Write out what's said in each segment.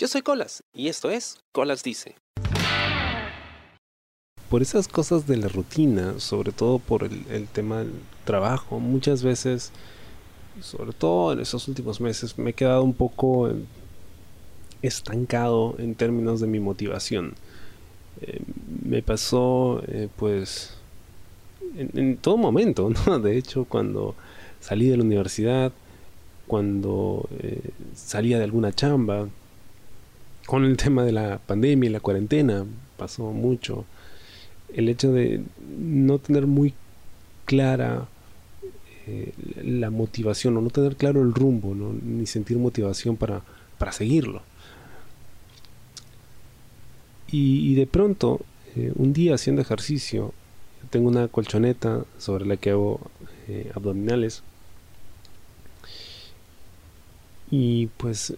Yo soy Colas y esto es Colas Dice. Por esas cosas de la rutina, sobre todo por el, tema del trabajo, muchas veces, sobre todo en estos últimos meses, me he quedado un poco estancado en términos de mi motivación. Eh, me pasó, eh, pues, en, todo momento, ¿no? De hecho, cuando salí de la universidad, cuando eh, salía de alguna chamba, con el tema de la pandemia y la cuarentena pasó mucho. El hecho de no tener muy clara eh, la motivación o no tener claro el rumbo, ni sentir motivación para, para seguirlo. Y, de pronto, eh, un día haciendo ejercicio, tengo una colchoneta sobre la que hago eh, abdominales. Y pues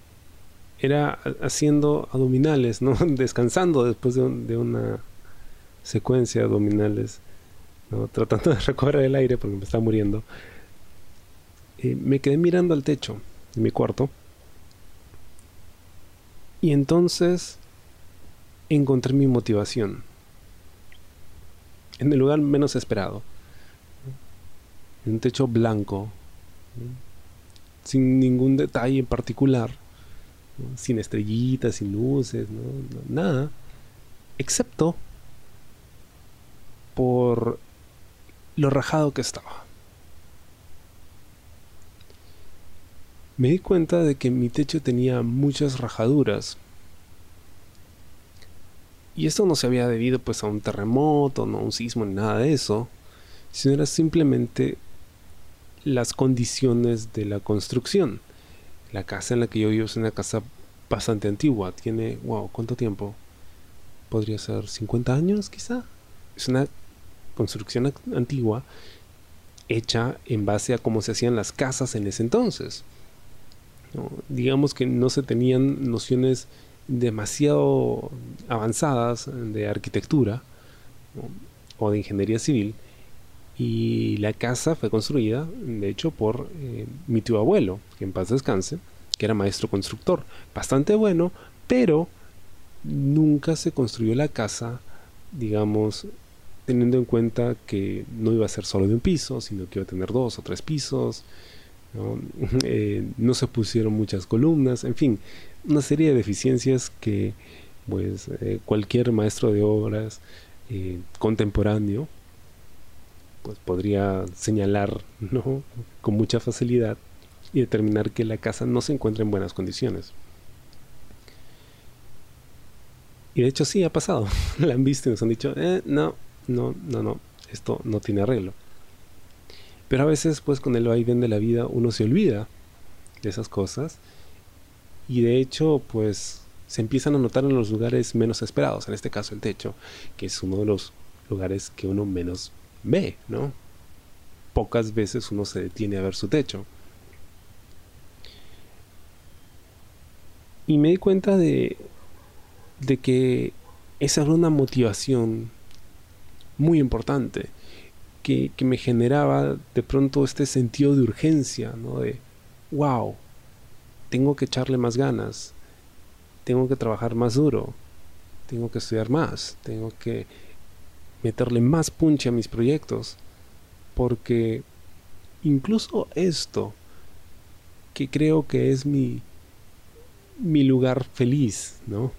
era haciendo abdominales, ¿no? Descansando después de, una secuencia de abdominales, ¿no? Tratando de recobrar el aire porque me estaba muriendo. me quedé mirando al techo de mi cuarto. Y entonces encontré mi motivación. En el lugar menos esperado. En un techo blanco. Sin ningún detalle en particular sin estrellitas, sin luces, nada, excepto por lo rajado que estaba. Me di cuenta de que mi techo tenía muchas rajaduras. Y esto no se había debido pues a un terremoto, no a un sismo ni nada de eso, sino era simplemente las condiciones de la construcción. La casa en la que yo vivo es una casa bastante antigua. Tiene, wow, ¿cuánto tiempo? Podría ser 50 años quizá. Es una construcción antigua hecha en base a cómo se hacían las casas en ese entonces. Digamos que no se tenían nociones demasiado avanzadas de arquitectura o de ingeniería civil y la casa fue construida, de hecho, por eh, mi tío abuelo, que en paz descanse, que era maestro constructor. Bastante bueno, pero nunca se construyó la casa, digamos, teniendo en cuenta que no iba a ser solo de un piso, sino que iba a tener dos o tres pisos. No, eh, se pusieron muchas columnas, en fin, una serie de deficiencias que pues eh, cualquier maestro de obras contemporáneo pues podría señalar ¿no? con mucha facilidad y determinar que la casa no se encuentra en buenas condiciones. Y de hecho sí ha pasado. la han visto y nos han dicho, eh, no, no, no, no, esto no tiene arreglo. Pero a veces pues con el vaivén de la vida uno se olvida de esas cosas y de hecho pues se empiezan a notar en los lugares menos esperados, en este caso el techo, que es uno de los lugares que uno menos ve, ¿no? Pocas veces uno se detiene a ver su techo. Y me di cuenta de, de que esa era una motivación muy importante que, que, me generaba de pronto este sentido de urgencia, ¿no? De, wow, tengo que echarle más ganas, tengo que trabajar más duro, tengo que estudiar más, tengo que meterle más punche a mis proyectos, porque incluso esto, que creo que es mi, mi lugar feliz, ¿no?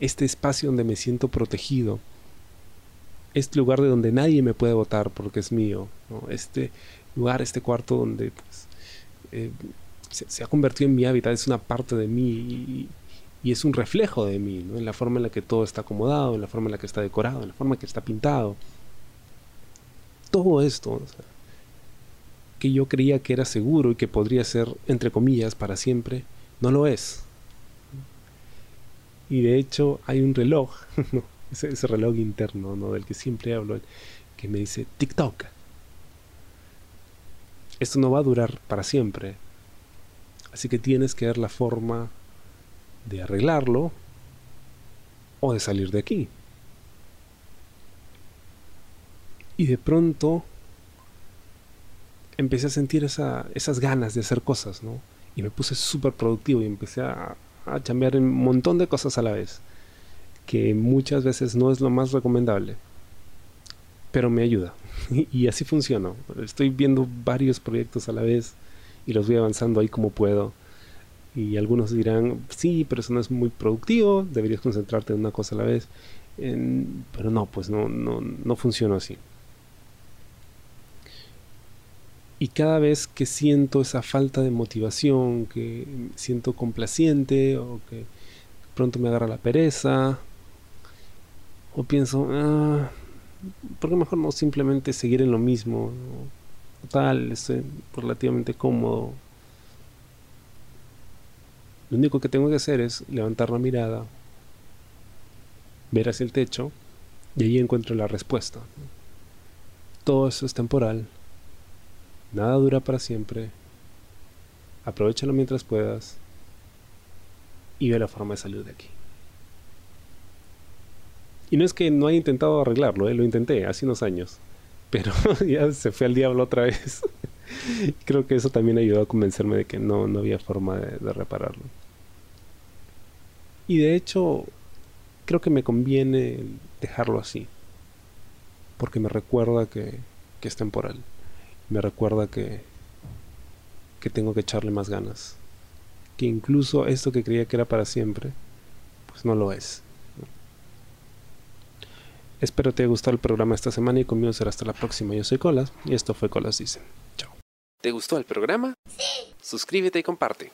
Este espacio donde me siento protegido, este lugar de donde nadie me puede votar porque es mío, Este lugar, este cuarto donde pues, eh, se, ha convertido en mi hábitat, es una parte de mí y, y es un reflejo de mí, en la forma en la que todo está acomodado, en la forma en la que está decorado, en la forma en la que está pintado. Todo esto, que yo creía que era seguro y que podría ser, entre comillas, para siempre, no lo es. Y de hecho hay un reloj, ese, ese, reloj interno ¿no? del que siempre hablo, que me dice TikTok. Esto no va a durar para siempre. Así que tienes que ver la forma de arreglarlo o de salir de aquí. Y de pronto empecé a sentir esas ganas de hacer cosas, ¿no? Y me puse súper productivo y empecé a, a cambiar un montón de cosas a la vez, que muchas veces no es lo más recomendable, pero me ayuda. y así funciona. Estoy viendo varios proyectos a la vez y los voy avanzando ahí como puedo. Y algunos dirán, sí, pero eso no es muy productivo, deberías concentrarte en una cosa a la vez. pero no, pues no, no, no funciona así. Y cada vez que siento esa falta de motivación, que siento complaciente o que pronto me agarra la pereza, o pienso, ah, ¿por qué mejor no simplemente seguir en lo mismo? Total, estoy relativamente cómodo. Lo único que tengo que hacer es levantar la mirada, ver hacia el techo y ahí encuentro la respuesta. Todo eso es temporal Nada dura para siempre. Aprovechalo mientras puedas y ve la forma de salir de aquí. Y no es que no haya intentado arreglarlo, ¿eh? lo intenté hace unos años, pero ya se fue al diablo otra vez. Creo que eso también ayudó a convencerme de que no, no había forma de, repararlo. Y de hecho, creo que me conviene dejarlo así, porque me recuerda que es temporal me recuerda que, que tengo que echarle más ganas. Que incluso esto que creía que era para siempre, pues no lo es. Espero te haya gustado el programa esta semana y conmigo será hasta la próxima. Yo soy Colas y esto fue Colas Dicen. Chao. ¿Te gustó el programa? Sí. Suscríbete y comparte.